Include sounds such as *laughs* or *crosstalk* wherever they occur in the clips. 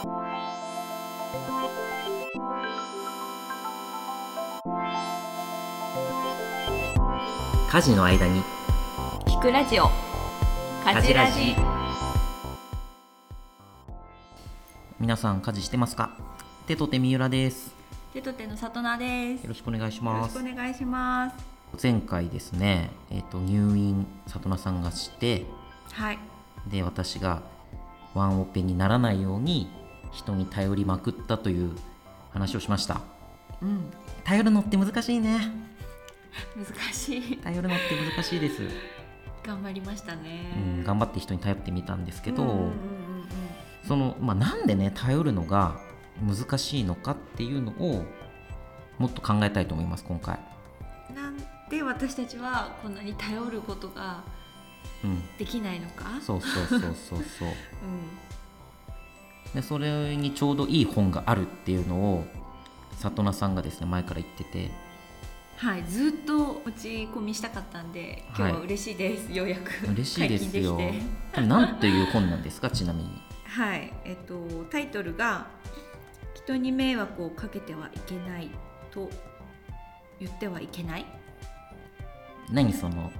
家事の間に。聞くラジオ。家事ラジ。皆さん家事してますか？手と手三浦です。手と手の里奈です。よろしくお願いしよろますしくお願いします。前回ですねえっ、と入院里奈さんがしてはい。で私がワンオペにならないように人に頼りまくったという話をしました。うん。頼るのって難しいね。難しい。頼るのって難しいです、頑張りましたね。うん、頑張って人に頼ってみたんですけど、うんうんうんその、まあ、なんでね頼るのが難しいのかっていうのをもっと考えたいと思います今回、うんなんで私たちはこんなに頼ることがうん、できないのか？そうそうそうそうそう。*laughs* うんでそれにちょうどいい本があるっていうのを里奈さんがですね前から言ってて。はいずっと打ち込みしたかったんで今日は嬉しいです、ようやく *laughs* 嬉しいですよ。解禁できて。これなんていう本なんですかちなみに。*laughs* はい、えっとタイトルが「人に迷惑をかけてはいけない」と言ってはいけない。何その？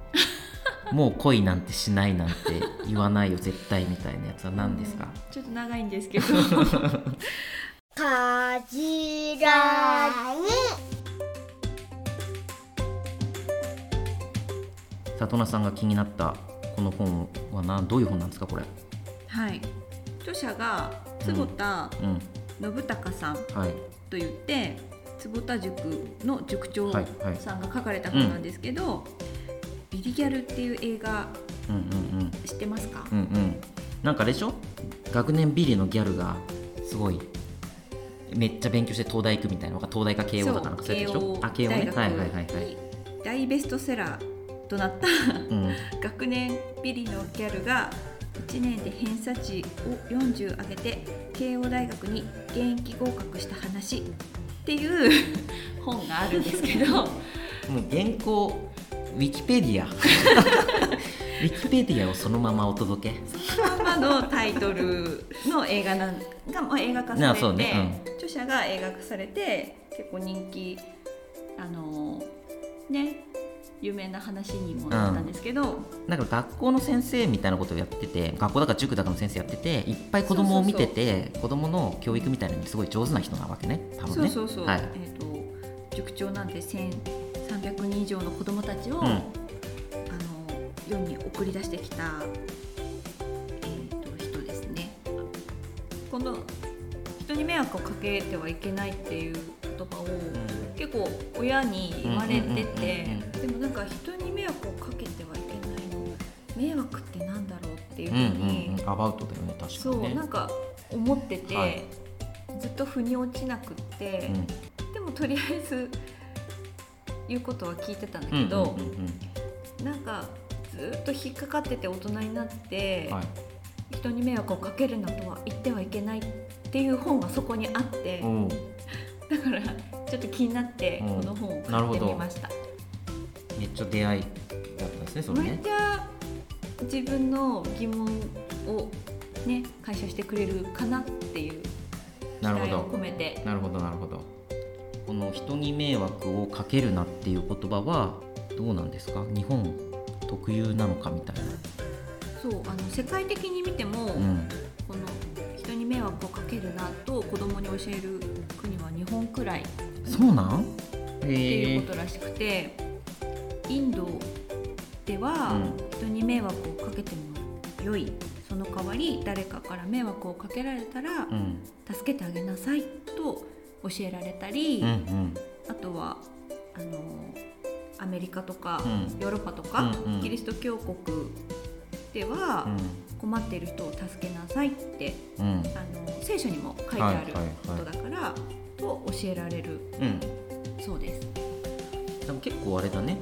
もう恋なんてしないなんて言わないよ絶対みたいなやつは何ですか、うん。ちょっと長いんですけど。*laughs* かじらに。里奈さんが気になったこの本はなどういう本なんですかこれ？はい。著者が坪田うん。信孝さんはい。といって坪田塾の塾長はいはい。さんが書かれた本なんですけど「ビリギャル」っていう映画うんうんうん。知ってますか、うんうん。なんかあれでしょ？学年ビリのギャルがすごいめっちゃ勉強して東大行くみたいなのが東大か慶応だかなんかそうでしょ？あ慶応ね。大学はいはいはい大ベストセラーとなったうん。学年ビリのギャルが1年で偏差値を40上げて慶応大学に現役合格した話っていう本があるんですけど。*laughs* もう原稿ウィキペディアウィキペディアをそのままお届け。そのままのタイトルの映画なんが、まあ、映画化さあれて、そうね。著者が映画化されて結構人気あのね有名な話にもなったんですけど、なんか学校の先生みたいなことをやってて学校だから塾だかの先生やってていっぱい子供を見てて子供の教育みたいなのにすごい上手な人なわけね。多分ね。そうそうそう、はい。えー、と塾長なんて1300人以上の子どもたちを、うん。あの世に送り出してきた、えー、と人ですね。この人に迷惑をかけてはいけないっていう言葉を結構親に言われててうんうんうんうんでもなんか人に迷惑をかけてはいけないの。迷惑ってなんだろうっていううんうんふうに、うん。アバウトだよね確かそにね。うなんか思ってて、はい。ずっと腑に落ちなくって。でもとりあえず言うことは聞いてたんだうんけど、うんなんかずっと引っかかってて大人になって、はい。人に迷惑をかけるなとは言ってはいけないっていう本がそこにあって、だからちょっと気になってうん。この本を買ってみました。めっちゃ出会いだったんですねそれめっね。ちゃ自分の疑問をね解消してくれるかなっていう期待をど込めて。なるほどなるほどこの人に迷惑をかけるなっていう言葉はどうなんですか？日本特有なのかみたいな。そうあの世界的に見ても、うん。この人に迷惑をかけるなと子供に教える国は日本くらいっそうなん？てへえいうことらしくて、インドではうん。人に迷惑をかけても良い。その代わり誰かから迷惑をかけられたらうん。助けてあげなさいと教えられたり、うんうん。あとはあのアメリカとか、うん。ヨーロッパとか、うんうん。キリスト教国では、困っている人を助けなさいってうん。うんあの聖書にも書いてあるはいはいはい。ことだから、と教えられるうん。そうです。でも結構あれだね、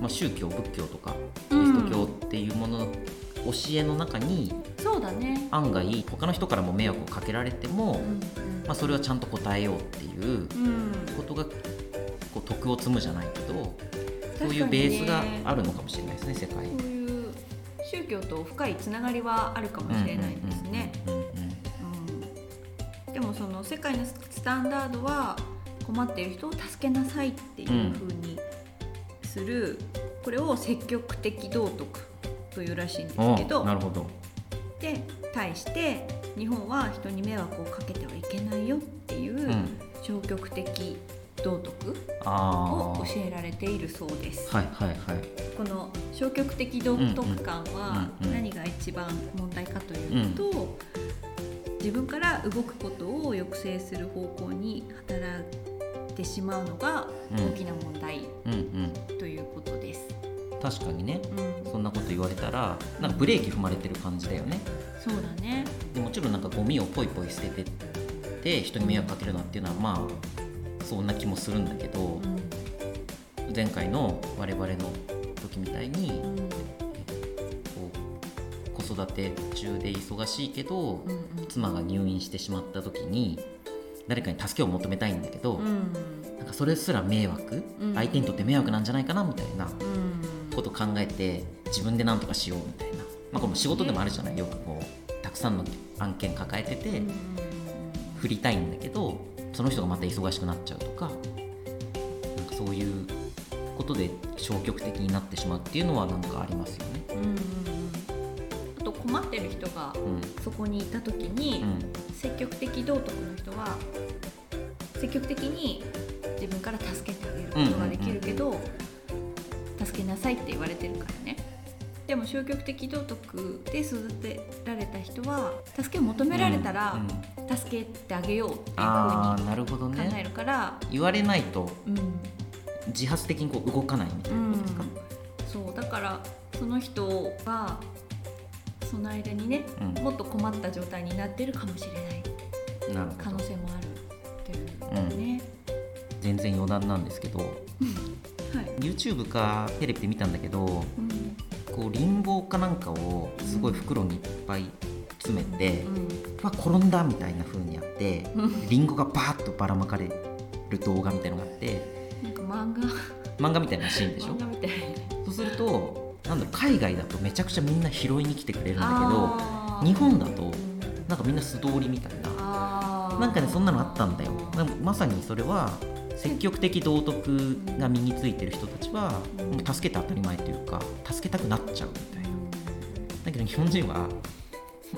まあ、宗教仏教とかキうんリスト教っていうものの教えの中にそうだね。案外他の人からも迷惑をかけられても、うんまあ、それはちゃんと答えようっていううん。ことがこう徳を積むじゃないけどそういうベースがあるのかもしれないですね世界。こういう宗教と深いつながりはあるかもしれないですね。うんうんうんうんうんでもその世界のスタンダードは困っている人を助けなさいっていう風にする、これを積極的道徳というらしいん。ですけどおなるほどで対して日本は人に迷惑をかけてはいけないよっていううん。消極的道徳を教えられているそうです。はいはいはい。この消極的道徳感はうんうん何が一番問題かというと、自分から動くことを抑制する方向に働いてしまうのが大きな問題うんうん。ということです。確かにね。うん、そんなこと言われたらなんかブレーキ踏まれてる感じだよね。そうだね。でもちろんなんかゴミをポイポイ捨ててって人に迷惑かけるなっていうのはまあそんな気もするんだけどうん。前回の我々の時みたいにうん。こう子育て中で忙しいけどうんうん。妻が入院してしまった時に誰かに助けを求めたいんだけど、うん。なんかそれすら迷惑、うん。相手にとって迷惑なんじゃないかなみたいなうんことを考えて自分で何とかしようみたいな、まあ、これも仕事でもあるじゃない？よくこうたくさんの案件抱えててうん振りたいんだけどその人がまた忙しくなっちゃうとかなんかそういうことで消極的になってしまうっていうのはなんかありますよね。うんうんうん。あと困ってる人がうん。そこにいた時に、うん。積極的道徳の人は積極的に自分から助けてあげることができるけど、助けなさいって言われてるからね。でも消極的道徳で育てられた人は助けを求められたら、うんうん。助けてあげようっていうふうに考えねるから、言われないとうん。自発的にこう動かないみたいなことですか、そうだからその人がその間にね、うん。もっと困った状態になってるかもしれない。可能性もあるっていうね、全然余談なんですけど *laughs* はい、YouTube かテレビで見たんだけどうん。こうリンゴかなんかをすごい袋にいっぱい詰めて、うん。わ転んだみたいな風にやってうん。リンゴがバーッとばらまかれる動画みたいのがあってなんか漫画。漫画みたいなシーンでしょ？そうするとなんだ海外だとめちゃくちゃみんな拾いに来てくれるんだけど日本だとうんなんかみんな素通りみたいな。なんかねそんなのあったんだよ。まさにそれは積極的道徳が身についてる人たちはうん。もう助けて当たり前というか助けたくなっちゃうみたいな。だけど日本人は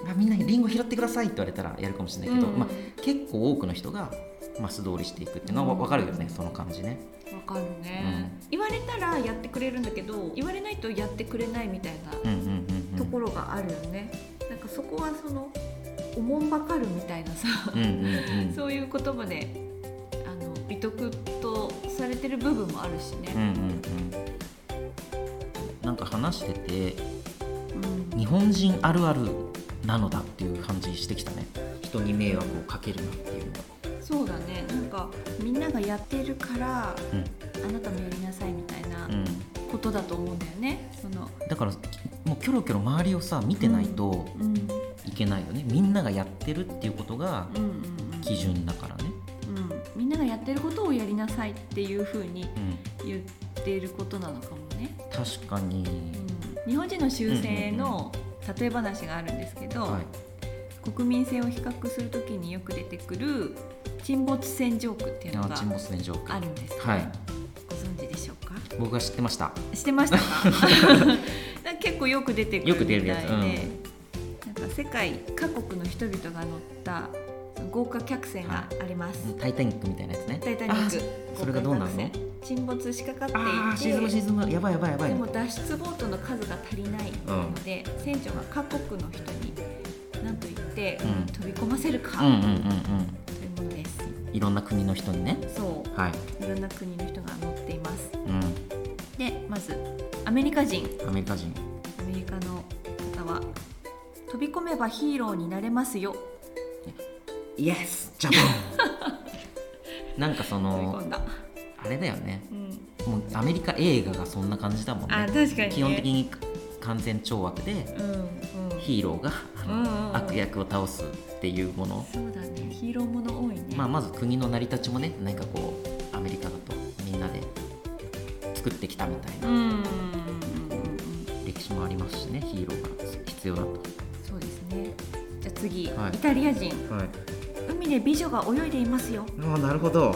あみんなリンゴ拾ってくださいって言われたらやるかもしれないけど、うん。まあ、結構多くの人が、まあ、素通りしていくっていうのは分かるよね、その感じね。わかるね、言われたらやってくれるんだけど言われないとやってくれないみたいなうんうんうんうん。ところがあるよね、なんかそこはそのおもんばかるみたいなさ、うんうんうん。*laughs* そういう言葉で美徳とされてる部分もあるしね、うんうんうん。なんか話しててうん。日本人あるあるなのだっていう感じしてきたね。人に迷惑をかけるなっていうのは。そうだね。なんかみんながやってるからうん。あなたもやりなさいみたいなうん。ことだと思うんだよね。そのだからもうキョロキョロ周りをさ見てないとうん。いけないよね、みんながやってるっていうことがうんうんうん。基準だからがやってることをやりなさいっていうふうにうん、言っていることなのかもね。確かに、うん、日本人の修正の例え話があるんですけど、はい。国民性を比較するときによく出てくる沈没船ジョークっていうのがあるんです、ねはい。ご存知でしょうか？僕が知ってました。してました？*laughs* 結構よく出てくよるみたいで。く出るやつ。うん。なんか世界各国の人々が乗った豪華客船があります、タイタニックみたいなやつね。タイタニックあそれがどうなるの？沈没しかかっていて沈む沈むやばいやばいやばい。でも脱出ボートの数が足りないので、船長が各国の人に何と言って、うん。飛び込ませるか、うんうんうんうん。というものです。いろんな国の人にね。そはい、ういろんな国の人が乗っています。うでまずアメリカ人。ん、アメリカ人。アメリカの方は飛び込めばヒーローになれますよイエスジャパン。*laughs* なんかそのあれだよね。うん、もうアメリカ映画がそんな感じだもんね。あ確かに、ね、基本的に完全懲悪でうんうん。ヒーローが悪役を倒すっていうもの、そうだね。ヒーローもの多いね。まあ、まず国の成り立ちもね何かこうアメリカだとみんなで作ってきたみたいなうん歴史もありますしねヒーローが必要だと。そうですね。じゃあ次、はい。イタリア人。はい、海で美女が泳いでいますよ。ああなるほど。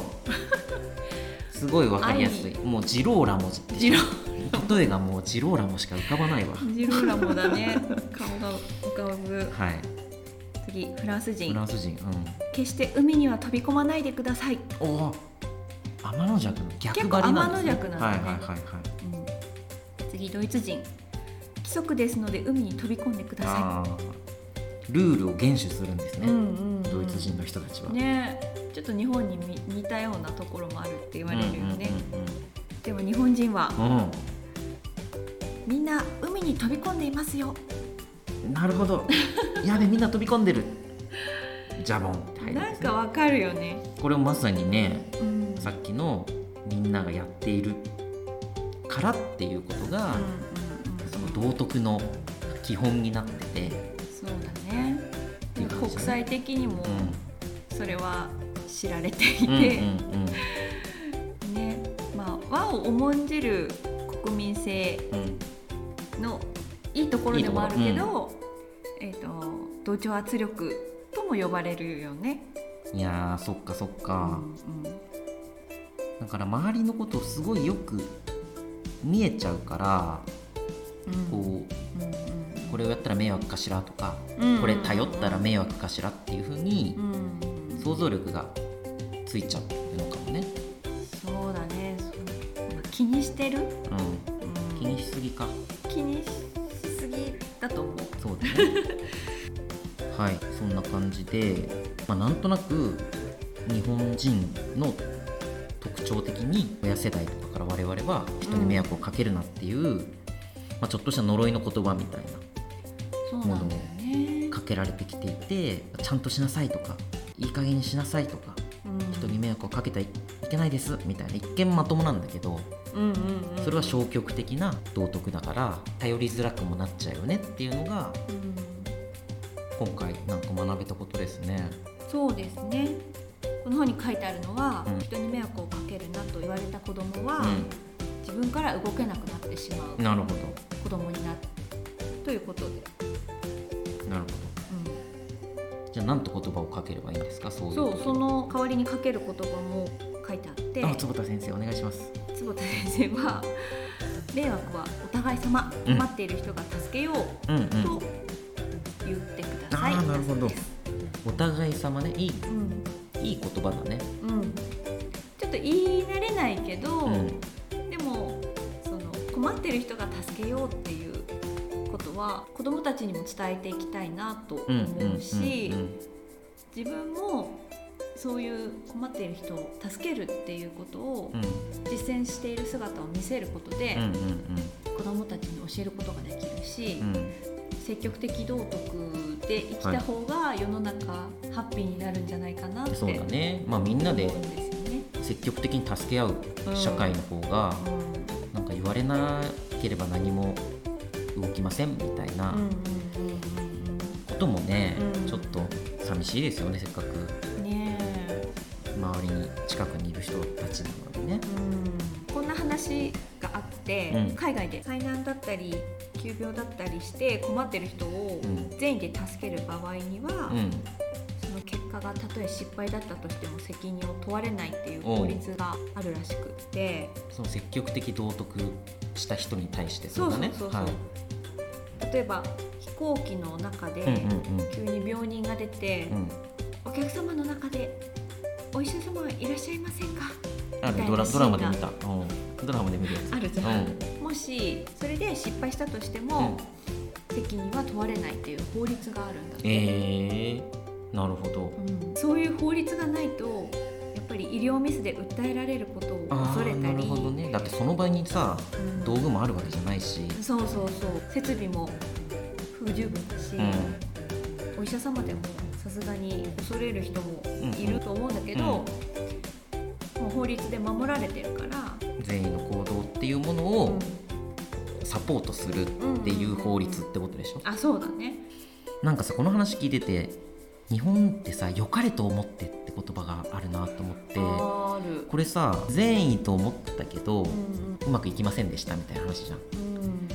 *laughs* すごいわかりやすい。もうジローラモジロ例えがもうジローラモしか浮かばないわ。ジローラモだね。*laughs* 顔が浮かぶ。はい。次フランスフ人ランス人決して海には飛び込まないでください、うんおお天の弱の逆張りなんですね。結構天の弱なんだね。はいはいはいはい。うん次ドイツ人。規則ですので海に飛び込んでくださあー。ルールを厳守するんですい、ね、うんうんイツ人の人たちは、ね。ちょっと日本にみ似たようなところもあるって言われるよね、うでも日本人は。んうん。みんな海に飛び込んでいますよ。うんなるほど。*laughs* やべみんな飛び込んでる。ジャボンって入るんなんかわかるよね、これもまさにねうん、さっきのみんながやっているからっていうことが、その道徳の基本になってて、そうだね国際的にもうそれは知られていて、ん、うんうん。ねまあ和を重んじる国民性うんうんのいいところでもあるけど、えっ、と同調圧力とも呼ばれるよね。いやーそっかそっか、うんだから周りのことをすごいよく見えちゃうから、うんこううん。これをやったら迷惑かしらとか、うん。これ頼ったら迷惑かしらっていうふうにうん。想像力がついちゃうのかもね、そうだね。気にしてる、うん、うん。気にしすぎか。気にしすぎだと思う。そうだね。*laughs* はいそんな感じで、まあ、なんとなく日本人の特徴的に親世代とかから我々は人に迷惑をかけるなっていう、まあ、ちょっとした呪いの言葉みたいなそうなんだよね。かけられてきていてちゃんとしなさいとかいい加減にしなさいとかうん人に迷惑をかけてはいけないですみたいな一見まともなんだけどうんうんうんそれは消極的な道徳だから頼りづらくもなっちゃうよねっていうのがうん今回なんか学べたことですね。そうですね。この本に書いてあるのは、うん人に迷惑をかけるなと言われた子供は、う自分から動けなくなってしまうん、なるほど。子供になるということで、なるほど。じゃあ何と言葉をかければいいんですか？そうそうその代わりにかける言葉も書いてあって。あ坪田先生お願いします。坪田先生は *laughs* 迷惑はお互い様うん。困っている人が助けよううんうん。と言ってください、あーなるほど。お互い様ね。いいうん。いい言葉だね。うん、ちょっと言い慣れないけど、うん。でもその困ってる人が助けようっていうことは子どもたちにも伝えていきたいなと思うし、うん自分もそういう困っている人を助けるっていうことをうん。実践している姿を見せることで、子どもたちに教えることができるし、積極的道徳で生きた方が世の中ハッピーになるんじゃないかなってそうだね。まあみんなで。積極的に助け合う社会の方がうん。なんか言われなければ何も動きませんみたいなこともねうん。ちょっと寂しいですよねせっかく。周りに近くにいる人たちなのにね。うん、こんな話があって、うん。海外で。災難だったり急病だったりして困ってる人をうん。善意で助ける場合には、うんがたとえ失敗だったとしても責任を問われないっていう法律があるらしくって。その積極的道徳した人に対してそうだね。そうそうそう、はい。例えば飛行機の中でうんうん急に病人が出て、うん。うんお客様の中でお医者様はいらっしゃいませんか？あみたいなドラドラマで見た、うん、ドラマで見るやつ。あるじゃん、うん。もしそれで失敗したとしても、責任は問われないっていう法律があるんだって、えー、なるほど。うん。そういう法律がないとやっぱり医療ミスで訴えられることをあ恐れたり。ーなるほどね。だってその場にさうん。道具もあるわけじゃないし、そうそうそう。設備も不十分だし、うん。お医者様でもさすがに恐れる人もいうん。ると思うんだけど、もう法律で守られてるから、善意の行動っていうものうをん。サポートするっていう法律ってことでしょ、あそうだね。なんかさこの話聞いてて日本ってさ良かれと思ってって言葉があるなと思ってこれさ善意と思ったけど、うんうまくいきませんでしたみたいな話じゃん。うん。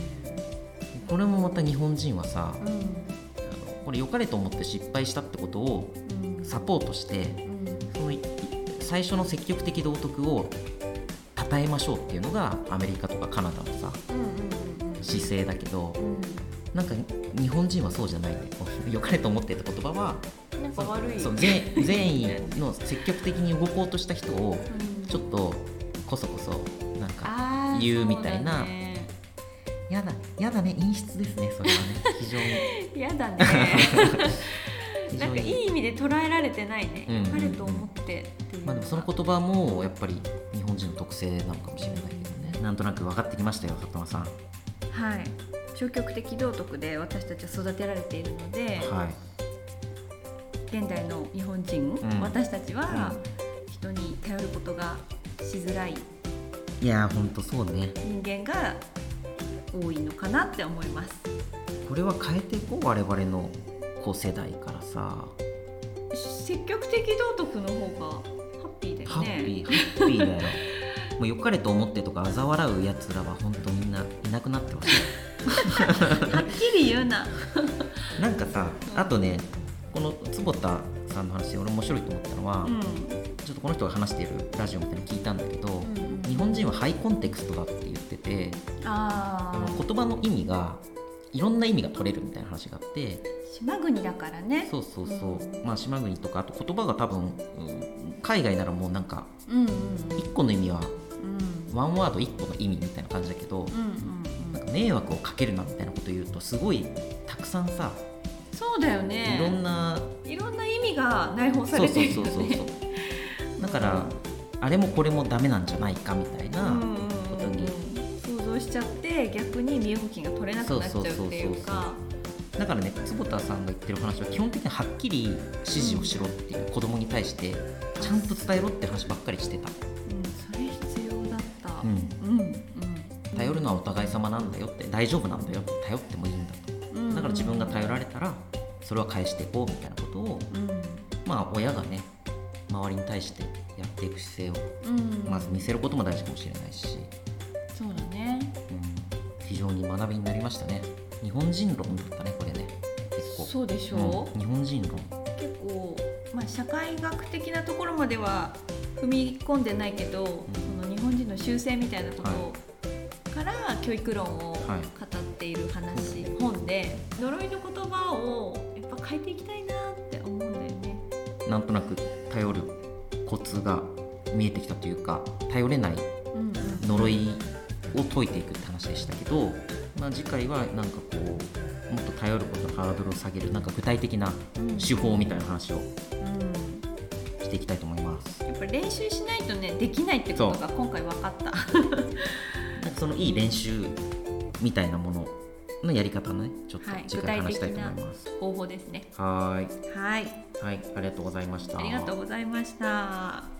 これもまた日本人はさ、うん。あのこれ良かれと思って失敗したってことをうん。サポートしてうん。そのい最初の積極的道徳を称えましょうっていうのがアメリカとかカナダのさ姿勢だけどうんなんか日本人はそうじゃないね。*laughs* 良かれと思ってた言葉はなんか悪い。そう善善意の積極的に動こうとした人をうん。ちょっとこそこそなんか言うみたいなやだやだね。陰湿ですねそれはね。*laughs* 非常に。やだね。*laughs* なんかいにい意味で捉えられてないね。うんうんと思ってまあでもその言葉もやっぱり日本人の特性なのかもしれないけどね。なんとなく分かってきましたよ里間さん。はい消極的道徳で私たちは育てられているので、はい。現代の日本人、ん。私たちは人に頼ることがしづらい。いやーほんとそうね。人間が多いのかなって思います。これは変えていこう我々のこう世代からさ。積極的道徳の方がハッピーだよハねッピーハッピーだよ *laughs* もう良かれと思ってとか嘲笑うやつらは本当みんないなくなってほしいはっきり言うな。*laughs* なんかさあとねこの坪田さんの話で俺面白いと思ったのは、うん。ちょっとこの人が話しているラジオみたいなの聞いたんだけど、うん。日本人はハイコンテクストだって言っててあ言葉の意味がいろんな意味が取れるみたいな話があって島国だからね。そうそうそう、うんまあ島国とかあと言葉が多分、うん海外ならもうなんかうんうん1個の意味はうん。ワンワード1個の意味みたいな感じだけど、うんうんなんか迷惑をかけるなみたいなこと言うとすごいたくさんさ、そうだよね。いろんないろんな意味が内包されてるよそうそうそうねだからあれもこれもダメなんじゃないかみたいなうんことに想像しちゃって逆に身動きが取れなくなっちゃうっていうか。だからね坪田さんが言ってる話は基本的にはっきり指示をしろっていう子供に対してちゃんと伝えろって話ばっかりしてたはお互い様なんだよって大丈夫なんだよって頼ってもいいんだと。うん。だから自分が頼られたらそれは返していこうみたいなことをまあ親がね周りに対してやっていく姿勢をうん、うん、まず見せることも大事かもしれないし、そうだね。うん、非常に学びになりましたね。日本人論だったねこれね。結構。そうでしょう。ん。日本人論。結構、まあ、社会学的なところまでは踏み込んでないけど、その日本人の習性みたいなところから教育論を語はいっている話、本で呪いの言葉をやっぱ変えていきたいなって思うんだよね。なんとなく頼るコツが見えてきたというか頼れない呪いを解いていくって話でしたけど、まあ、次回はなんかこうもっと頼ることのハードルを下げるなんか具体的なうん手法みたいな話をうんしていきたいと思います。やっぱり練習しないとねできないってことが今回分かった。そのいい練習みたいなもののやり方ねちょっとはい次回話したいと思います。方法ですね。はーいはい、はいありがとうございました。ありがとうございました。